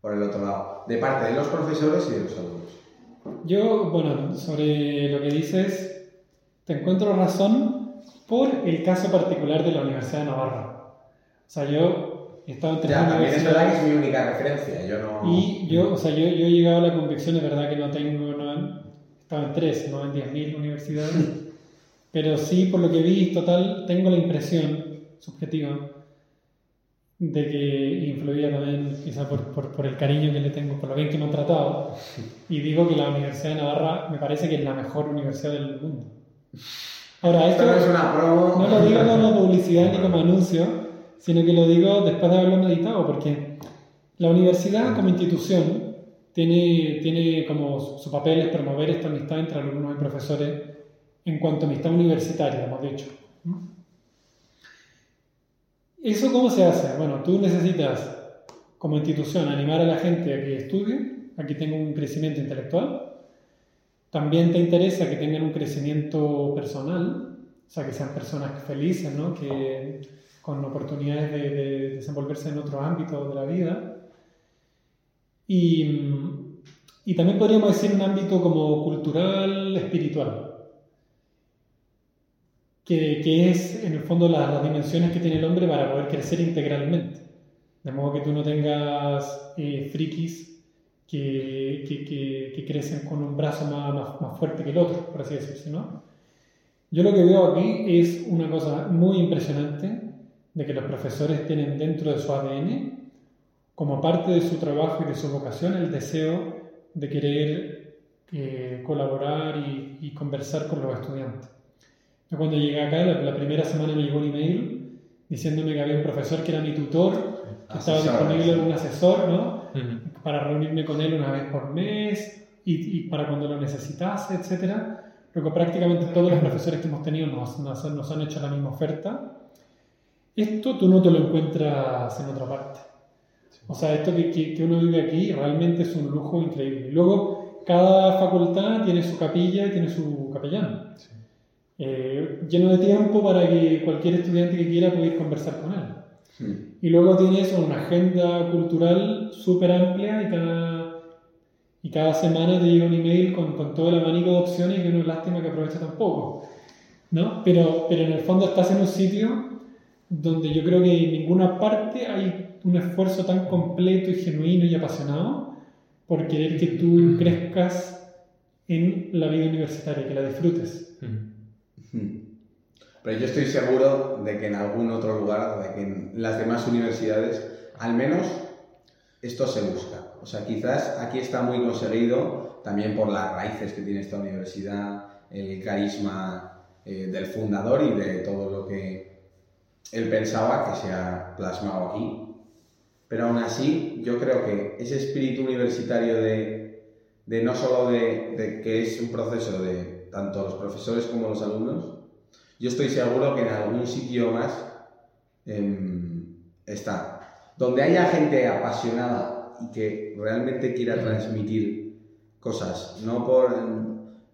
Por el otro lado, de parte de los profesores y de los alumnos. Yo, bueno, sobre lo que dices, te encuentro razón por el caso particular de la Universidad de Navarra. O sea, yo he estado en tres Ya, también es verdad que universidades es mi única referencia. Yo no. y yo, o sea, yo, yo he llegado a la convicción, es verdad que no tengo, no, he estado en tres, no en 10.000 universidades, pero sí, por lo que vi, total, tengo la impresión subjetiva de que influía también, quizá por, por, por el cariño que le tengo, por lo bien que me han tratado, y digo que la Universidad de Navarra me parece que es la mejor universidad del mundo. Ahora, Esto es una promo. no lo digo como publicidad ni como anuncio, sino que lo digo después de haberlo meditado, porque la universidad como institución tiene, tiene como su, su papel es promover esta amistad entre alumnos y profesores en cuanto a amistad universitaria, hemos dicho. ¿Eso cómo se hace? Bueno, tú necesitas como institución animar a la gente a que estudie, a que tenga un crecimiento intelectual. También te interesa que tengan un crecimiento personal, o sea, que sean personas felices, ¿no? Que con oportunidades de, de desenvolverse en otros ámbitos de la vida. Y, y también podríamos decir un ámbito como cultural, espiritual que, es en el fondo la- las dimensiones que tiene el hombre para poder crecer integralmente. De modo que tú no tengas eh, frikis que, que, que- crecen con un brazo más, más, más fuerte que el otro, por así decirse, ¿no? Yo lo que veo aquí es una cosa muy impresionante de que los profesores tienen dentro de su ADN como parte de su trabajo y de su vocación el deseo de querer eh, colaborar y, conversar con los estudiantes. Yo cuando llegué acá, la, la, primera semana me llegó un email diciéndome que había un profesor que era mi tutor, que estaba disponible un asesor, ¿no? Para reunirme con él una vez por mes y, y para cuando lo necesitase, etc. Luego prácticamente todos los profesores que hemos tenido nos, nos, nos han hecho la misma oferta. Esto tú no te lo encuentras en otra parte. O sea, esto que, que, que, uno vive aquí realmente es un lujo increíble. Y luego, cada facultad tiene su capilla y tiene su capellán. Sí. Eh, lleno de tiempo para que cualquier estudiante que quiera pueda ir conversar con él. Sí. Y luego tiene eso, una agenda cultural súper amplia y cada, y cada semana te llega un email con, con todo el abanico de opciones que no es lástima que aproveche tampoco. ¿no? Pero, pero en el fondo estás en un sitio donde yo creo que en ninguna parte hay un esfuerzo tan completo y genuino y apasionado por querer que tú crezcas en la vida universitaria, que la disfrutes. Pero yo estoy seguro de que en algún otro lugar, de que en las demás universidades, al menos esto se busca. O sea, quizás aquí está muy conseguido también por las raíces que tiene esta universidad, el carisma eh, del fundador y de todo lo que él pensaba que se ha plasmado aquí. Pero aún así, yo creo que ese espíritu universitario de, de no solo de, que es un proceso de tanto los profesores como los alumnos, yo estoy seguro que en algún sitio más eh, está. Donde haya gente apasionada y que realmente quiera transmitir cosas, no por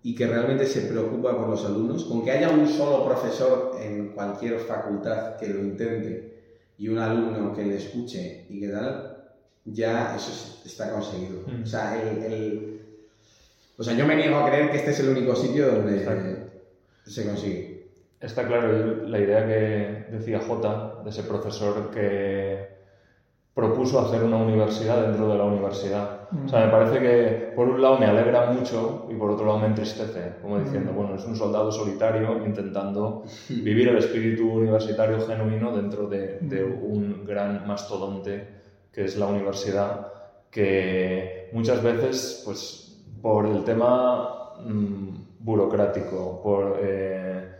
y que realmente se preocupa por los alumnos, con que haya un solo profesor en cualquier facultad que lo intente y un alumno que le escuche y que tal, ya eso está conseguido. O, sea, el, el, o sea, yo me niego a creer que este es el único sitio donde Exacto. se consigue. Está claro la idea que decía J, de ese profesor que propuso hacer una universidad dentro de la universidad. Mm. O sea, me parece que por un lado me alegra mucho y por otro lado me entristece, como diciendo, mm. bueno, es un soldado solitario intentando vivir el espíritu universitario genuino dentro de, de un gran mastodonte que es la universidad, que muchas veces, pues, por el tema mmm, burocrático, por... Eh,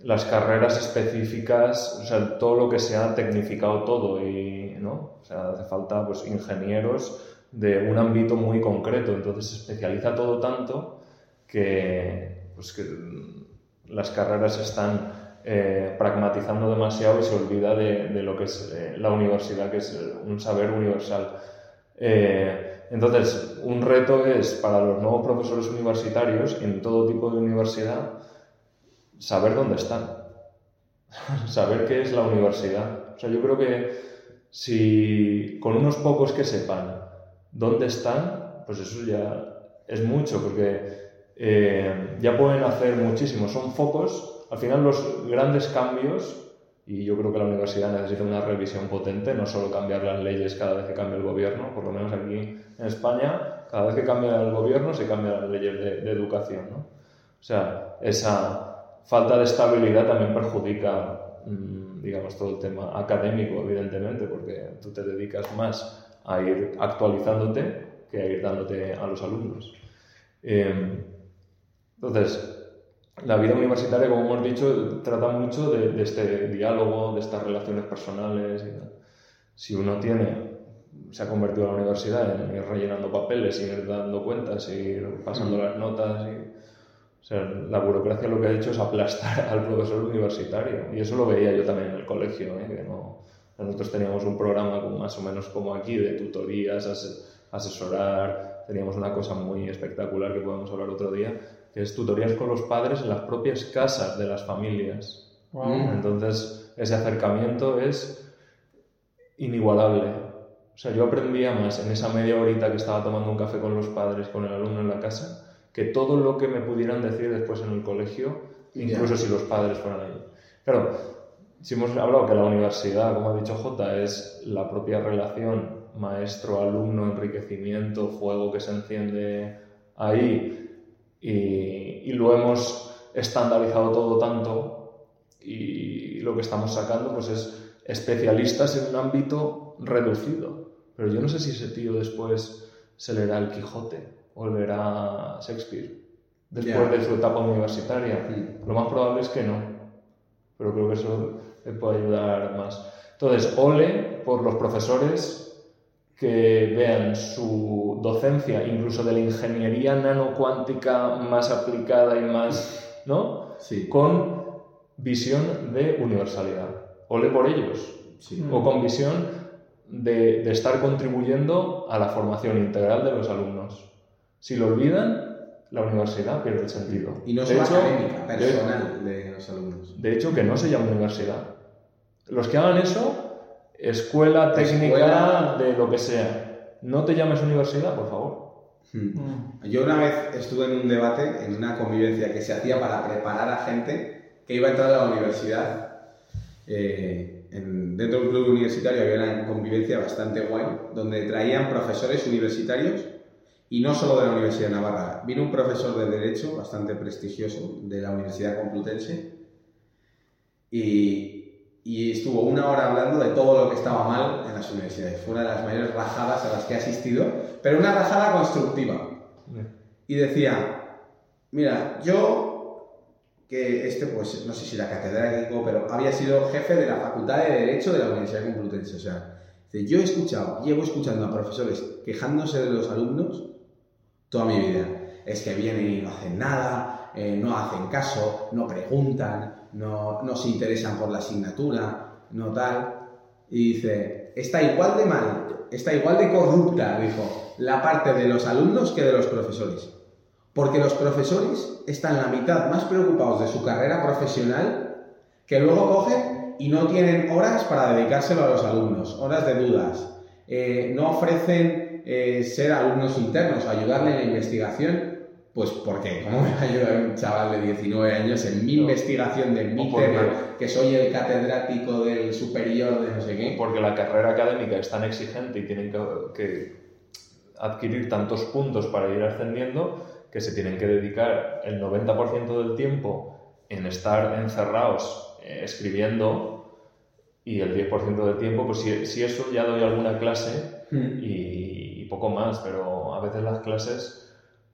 las carreras específicas, o sea, todo lo que se ha tecnificado todo y, ¿no? O sea, hace falta, pues, ingenieros de un ámbito muy concreto, entonces se especializa todo tanto que, pues, que las carreras están eh, pragmatizando demasiado y se olvida de, lo que es eh, la universidad, que es un saber universal. Entonces, un reto es para los nuevos profesores universitarios en todo tipo de universidad saber dónde están, saber qué es la universidad. O sea, yo creo que si con unos pocos que sepan dónde están, pues eso ya es mucho, porque eh, ya pueden hacer muchísimo. Son focos, al final los grandes cambios, y yo creo que la universidad necesita una revisión potente, no solo cambiar las leyes cada vez que cambia el gobierno, por lo menos aquí en España, cada vez que cambia el gobierno se cambian las leyes de, de educación. ¿no? O sea, esa, falta de estabilidad también perjudica, mm, digamos, todo el tema académico, evidentemente, porque tú te dedicas más a ir actualizándote que a ir dándote a los alumnos. Em, entonces, la vida universitaria, como hemos dicho, trata mucho de, de este diálogo, de estas relaciones personales. Si uno tiene, se ha convertido a la universidad en ir rellenando papeles, ir dando cuentas, ir pasando las notas, y, o sea, la burocracia lo que ha hecho es aplastar al profesor universitario. Y eso lo veía yo también en el colegio, ¿eh? que no, nosotros teníamos un programa más o menos como aquí de tutorías, asesorar, teníamos una cosa muy espectacular que podemos hablar otro día, que es tutorías con los padres en las propias casas de las familias. Wow. Entonces, ese acercamiento es inigualable. O sea, yo aprendía más en esa media horita que estaba tomando un café con los padres, con el alumno en la casa, que todo lo que me pudieran decir después en el colegio, incluso si los padres fueran ahí. Claro, si hemos hablado que la universidad, como ha dicho J, es la propia relación maestro-alumno, enriquecimiento, fuego que se enciende ahí, y, y lo hemos estandarizado todo tanto, y lo que estamos sacando pues es especialistas en un ámbito reducido. pero yo no sé si ese tío después se leerá el Quijote o leerá Shakespeare después Ya. de su etapa universitaria. Mm. Lo más probable es que no, pero creo que eso le puede ayudar más. Entonces, ole por los profesores que vean su docencia, incluso de la ingeniería nanocuántica más aplicada y más, ¿no? Sí, Con visión de universalidad. Ole por ellos. sí. O con visión de, de estar contribuyendo a la formación integral de los alumnos. Si lo olvidan, la universidad pierde el sentido. Y no De solo académica, de- personal de los alumnos. de hecho, que no se llama universidad. Los que hagan eso, escuela técnica Escuela- de lo que sea. No te llames universidad, por favor. Mm. Mm. Yo una vez estuve en un debate, en una convivencia que se hacía para preparar a gente que iba a entrar a la universidad. Eh, en- dentro del club universitario había una convivencia bastante guay, donde traían profesores universitarios y no solo de la Universidad de Navarra. Vino un profesor de Derecho bastante prestigioso de la Universidad Complutense y, y estuvo una hora hablando de todo lo que estaba mal en las universidades. Fue una de las mayores rajadas a las que he asistido, pero una rajada constructiva y decía, mira, yo, que este, pues, no sé si era catedrático, pero había sido jefe de la Facultad de Derecho de la Universidad Complutense, o sea, yo he escuchado, llevo escuchando a profesores quejándose de los alumnos toda mi vida. Es que vienen y no hacen nada, eh, no hacen caso, no preguntan, no, se interesan por la asignatura, no tal. Y dice, está igual de mal, está igual de corrupta, dijo, la parte de los alumnos que de los profesores. Porque los profesores están la mitad más preocupados de su carrera profesional que luego cogen y no tienen horas para dedicárselo a los alumnos, horas de dudas. Eh, no ofrecen eh, ser alumnos internos, ayudarle en la investigación. Pues porque, ¿cómo me va a ayudar un chaval de 19 años en mi No. investigación de mi O porque- tema, que soy el catedrático del superior de no sé qué? Porque la carrera académica es tan exigente y tienen que, que adquirir tantos puntos para ir ascendiendo que se tienen que dedicar el 90% del tiempo en estar encerrados eh, escribiendo y el 10% del tiempo, pues si, si eso ya doy alguna clase Hmm. y, y poco más, pero a veces las clases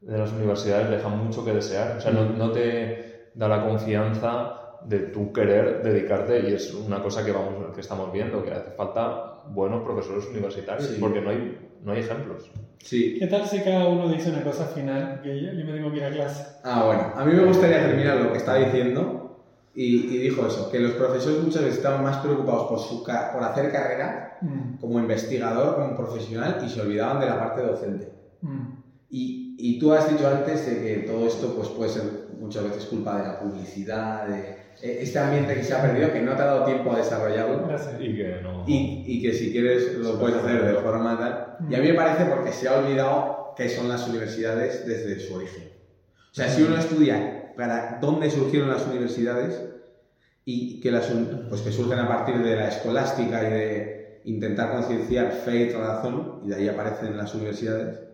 de las universidades dejan mucho que desear, o sea, no, no te da la confianza de tu querer dedicarte y es una cosa que, vamos, que estamos viendo, que hace falta buenos profesores universitarios Sí. porque no hay, no hay ejemplos. Sí. ¿Qué tal si cada uno dice una cosa final? Que yo, yo me tengo que ir a clase. Ah, bueno, a mí me gustaría terminar lo que estaba diciendo y, y dijo eso, que los profesores muchas veces estaban más preocupados por, su por hacer carrera Mm, como investigador, como profesional y se olvidaban de la parte docente. mm, Y, y tú has dicho antes de que todo esto pues, puede ser muchas veces culpa de la publicidad, de eh, este ambiente que se ha perdido, que no te ha dado tiempo a desarrollarlo. Y que no... y, y que si quieres lo puedes hacer de forma tal. Y a mí me parece porque se ha olvidado qué son las universidades desde su origen. O sea, si uno estudia para dónde surgieron las universidades y que, las, pues que surgen a partir de la escolástica y de intentar concienciar fe y razón, y de ahí aparecen las universidades,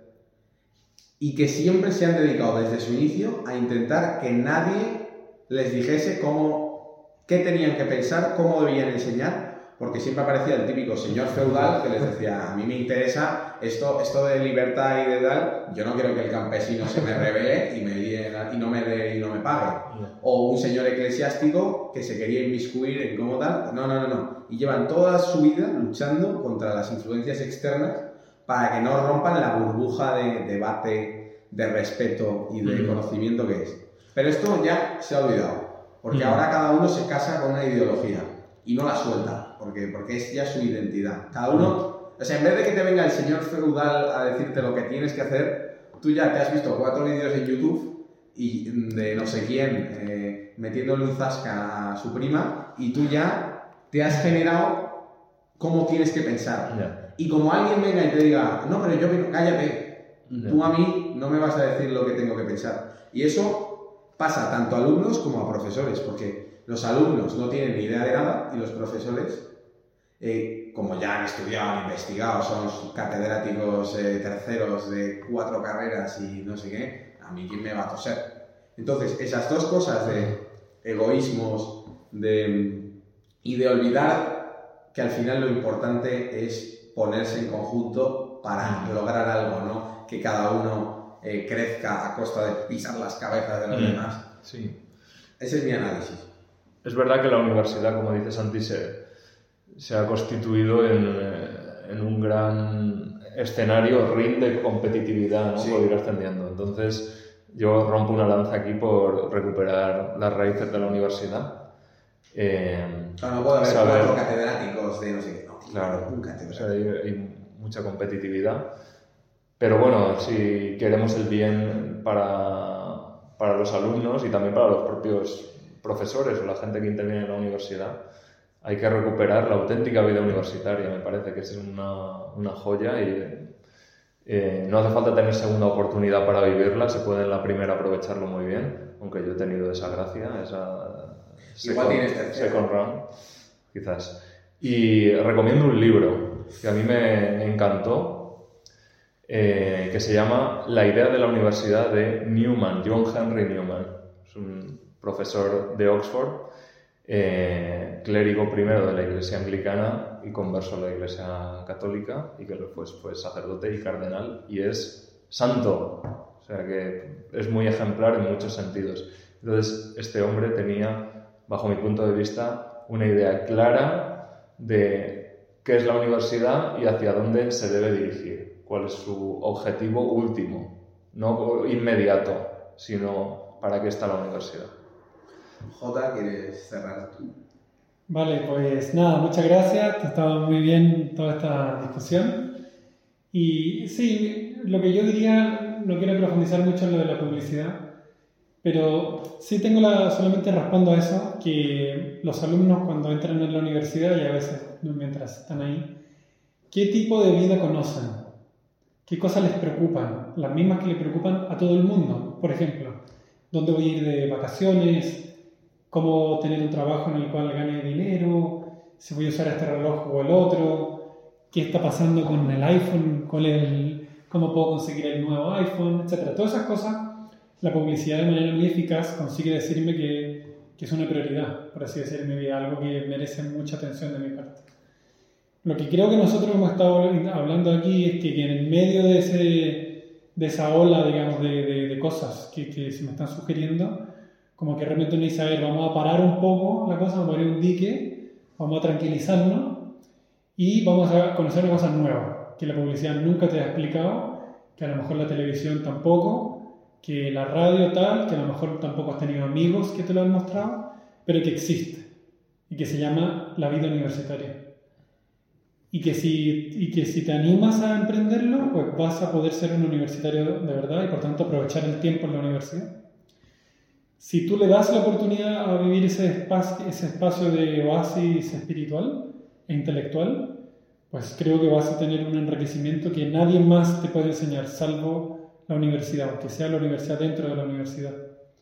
y que siempre se han dedicado desde su inicio a intentar que nadie les dijese cómo, qué tenían que pensar, cómo debían enseñar, porque siempre aparecía el típico señor feudal que les decía, a mí me interesa esto, esto de libertad y de tal, yo no quiero que el campesino se me revele y, me y, no me dé- y no me pague. O un señor eclesiástico que se quería inmiscuir en cómo tal, no, no, no, no. Y llevan toda su vida luchando contra las influencias externas para que no rompan la burbuja de debate, de respeto y de Mm. conocimiento que es. Pero esto ya se ha olvidado, porque Mm. ahora cada uno se casa con una ideología y no la suelta, porque, porque es ya su identidad. Cada uno, o sea, en vez de que te venga el señor feudal a decirte lo que tienes que hacer, tú ya te has visto cuatro vídeos en YouTube y de no sé quién eh, metiéndole un zasca a su prima y tú ya te has generado cómo tienes que pensar. Ya, Y como alguien venga y te diga, no, pero yo cállate, tú a mí no me vas a decir lo que tengo que pensar. Y eso pasa tanto a alumnos como a profesores, porque los alumnos no tienen ni idea de nada y los profesores, eh, como ya han estudiado, han investigado, son catedráticos eh, terceros de cuatro carreras y no sé qué, a mí quién me va a toser. Entonces, esas dos cosas de egoísmos de, y de olvidar que al final lo importante es ponerse en conjunto para lograr algo, ¿no? Que cada uno eh, crezca a costa de pisar las cabezas de los Mm. demás. Sí. Ese es mi análisis. Es verdad que la universidad, como dice Santi, se, se ha constituido en, eh, en un gran escenario ring de competitividad, ¿no? Sí. Por ir ascendiendo. Entonces, yo rompo una lanza aquí por recuperar las raíces de la universidad. Eh, Claro, no puede haber Saber. cuatro catedráticos de no sé qué. Claro, un o sea, hay, hay mucha competitividad. Pero bueno, si queremos el bien para, para los alumnos y también para los propios profesores o la gente que interviene en la universidad, hay que recuperar la auténtica vida universitaria. Me parece que es una, una joya y eh, no hace falta tener segunda oportunidad para vivirla, se puede en la primera aprovecharlo muy bien, aunque yo he tenido esa gracia, esa Igual tienes tercera. second round, quizás. Y recomiendo un libro que a mí me encantó, eh, que se llama La idea de la universidad de Newman, John Henry Newman. Es un profesor de Oxford, eh, clérigo primero de la iglesia anglicana y converso a la iglesia católica, y que después fue sacerdote y cardenal, y es santo. O sea que es muy ejemplar en muchos sentidos. Entonces, este hombre tenía, bajo mi punto de vista, una idea clara de qué es la universidad y hacia dónde se debe dirigir, cuál es su objetivo último, no inmediato, sino para qué está la universidad. Jota, ¿quieres cerrar tú? Vale, pues nada, muchas gracias. Ha estado muy bien toda esta discusión. Y sí, lo que yo diría, no quiero profundizar mucho en lo de la publicidad, pero sí tengo la, solamente respondo a eso, que los alumnos cuando entran en la universidad y a veces mientras están ahí, ¿qué tipo de vida conocen? ¿Qué cosas les preocupan? Las mismas que le preocupan a todo el mundo. Por ejemplo, ¿dónde voy a ir de vacaciones? cómo tener un trabajo en el cual gane dinero, si voy a usar este reloj o el otro, qué está pasando con el iPhone, cuál es el- cómo puedo conseguir el nuevo iPhone, etc. Todas esas cosas, la publicidad de manera muy eficaz consigue decirme que, que es una prioridad, por así decir, algo que merece mucha atención de mi parte. Lo que creo que nosotros hemos estado hablando aquí es que, en medio de, ese, de esa ola, digamos, de, de- de cosas que, que se me están sugiriendo, como que realmente uno dice, a vamos a parar un poco la cosa, vamos a poner un dique, vamos a tranquilizarnos y vamos a conocer una cosa nueva, que la publicidad nunca te ha explicado, que a lo mejor la televisión tampoco, que la radio tal, que a lo mejor tampoco has tenido amigos que te lo han mostrado, pero que existe y que se llama la vida universitaria. Y que, si, y que si te animas a emprenderlo, pues vas a poder ser un universitario de verdad y por tanto aprovechar el tiempo en la universidad si tú le das la oportunidad a vivir ese espacio, ese espacio de oasis espiritual e intelectual, pues creo que vas a tener un enriquecimiento que nadie más te puede enseñar, salvo la universidad, aunque sea la universidad dentro de la universidad.